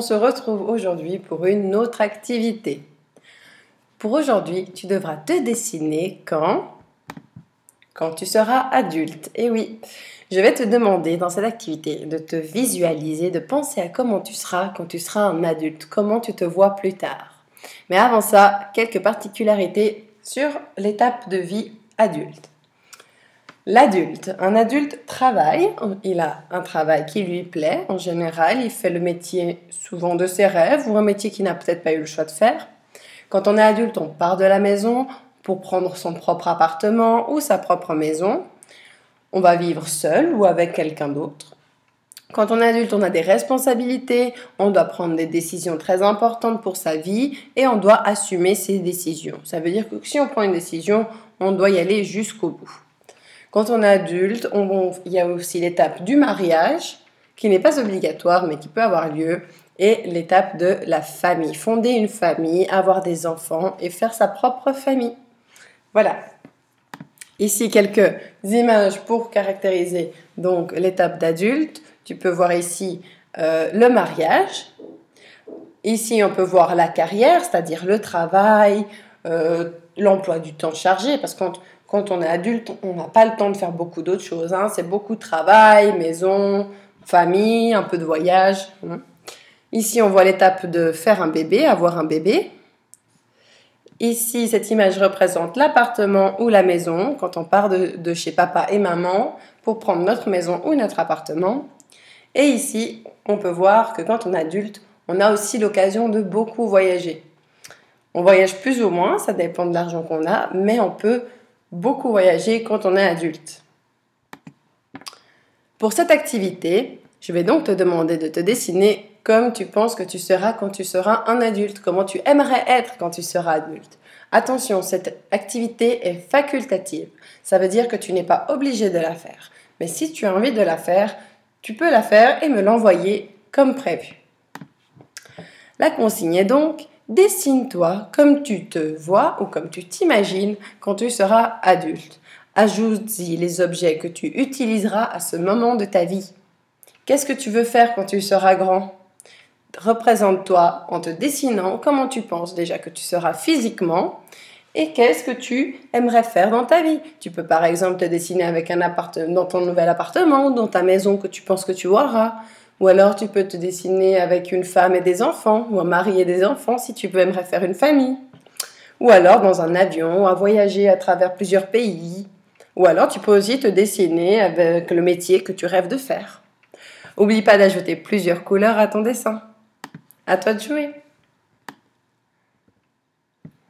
on se retrouve aujourd'hui pour une autre activité. Pour aujourd'hui, tu devras te dessiner quand? Quand tu seras adulte. Et oui, je vais te demander dans cette activité de te visualiser, de penser à comment tu seras quand tu seras un adulte, comment tu te vois plus tard. Mais avant ça, quelques particularités sur l'étape de vie adulte. L'adulte. Un adulte travaille, il a un travail qui lui plaît en général, il fait le métier souvent de ses rêves ou un métier qu'il n'a peut-être pas eu le choix de faire. Quand on est adulte, on part de la maison pour prendre son propre appartement ou sa propre maison. On va vivre seul ou avec quelqu'un d'autre. Quand on est adulte, on a des responsabilités, on doit prendre des décisions très importantes pour sa vie et on doit assumer ses décisions. Ça veut dire que si on prend une décision, on doit y aller jusqu'au bout. Quand on est adulte, il y a aussi l'étape du mariage, qui n'est pas obligatoire, mais qui peut avoir lieu, et l'étape de la famille. Fonder une famille, avoir des enfants et faire sa propre famille. Voilà. Ici, quelques images pour caractériser donc l'étape d'adulte. Tu peux voir ici euh, le mariage. Ici, on peut voir la carrière, c'est-à-dire le travail, euh, l'emploi du temps chargé, parce que quand on est adulte, on n'a pas le temps de faire beaucoup d'autres choses. Hein. C'est beaucoup de travail, maison, famille, un peu de voyage. Hein. Ici, on voit l'étape de faire un bébé, avoir un bébé. Ici, cette image représente l'appartement ou la maison quand on part de, chez papa et maman pour prendre notre maison ou notre appartement. Et ici, on peut voir que quand on est adulte, on a aussi l'occasion de beaucoup voyager. On voyage plus ou moins, ça dépend de l'argent qu'on a, mais on peut beaucoup voyager quand on est adulte. Pour cette activité, je vais donc te demander de te dessiner comme tu penses que tu seras quand tu seras un adulte, comment tu aimerais être quand tu seras adulte. Attention, cette activité est facultative. Ça veut dire que tu n'es pas obligé de la faire. Mais si tu as envie de la faire, tu peux la faire et me l'envoyer comme prévu. La consigne est donc Dessine-toi comme tu te vois ou comme tu t'imagines quand tu seras adulte. Ajoute-y les objets que tu utiliseras à ce moment de ta vie. Qu'est-ce que tu veux faire quand tu seras grand? Représente-toi en te dessinant comment tu penses déjà que tu seras physiquement et qu'est-ce que tu aimerais faire dans ta vie. Tu peux par exemple te dessiner avec un appartement dans ton nouvel appartement dans ta maison que tu penses que tu auras ou alors tu peux te dessiner avec une femme et des enfants, ou un mari et des enfants si tu aimerais faire une famille. Ou alors dans un avion, à voyager à travers plusieurs pays. Ou alors tu peux aussi te dessiner avec le métier que tu rêves de faire. Oublie pas d'ajouter plusieurs couleurs à ton dessin. À toi de jouer.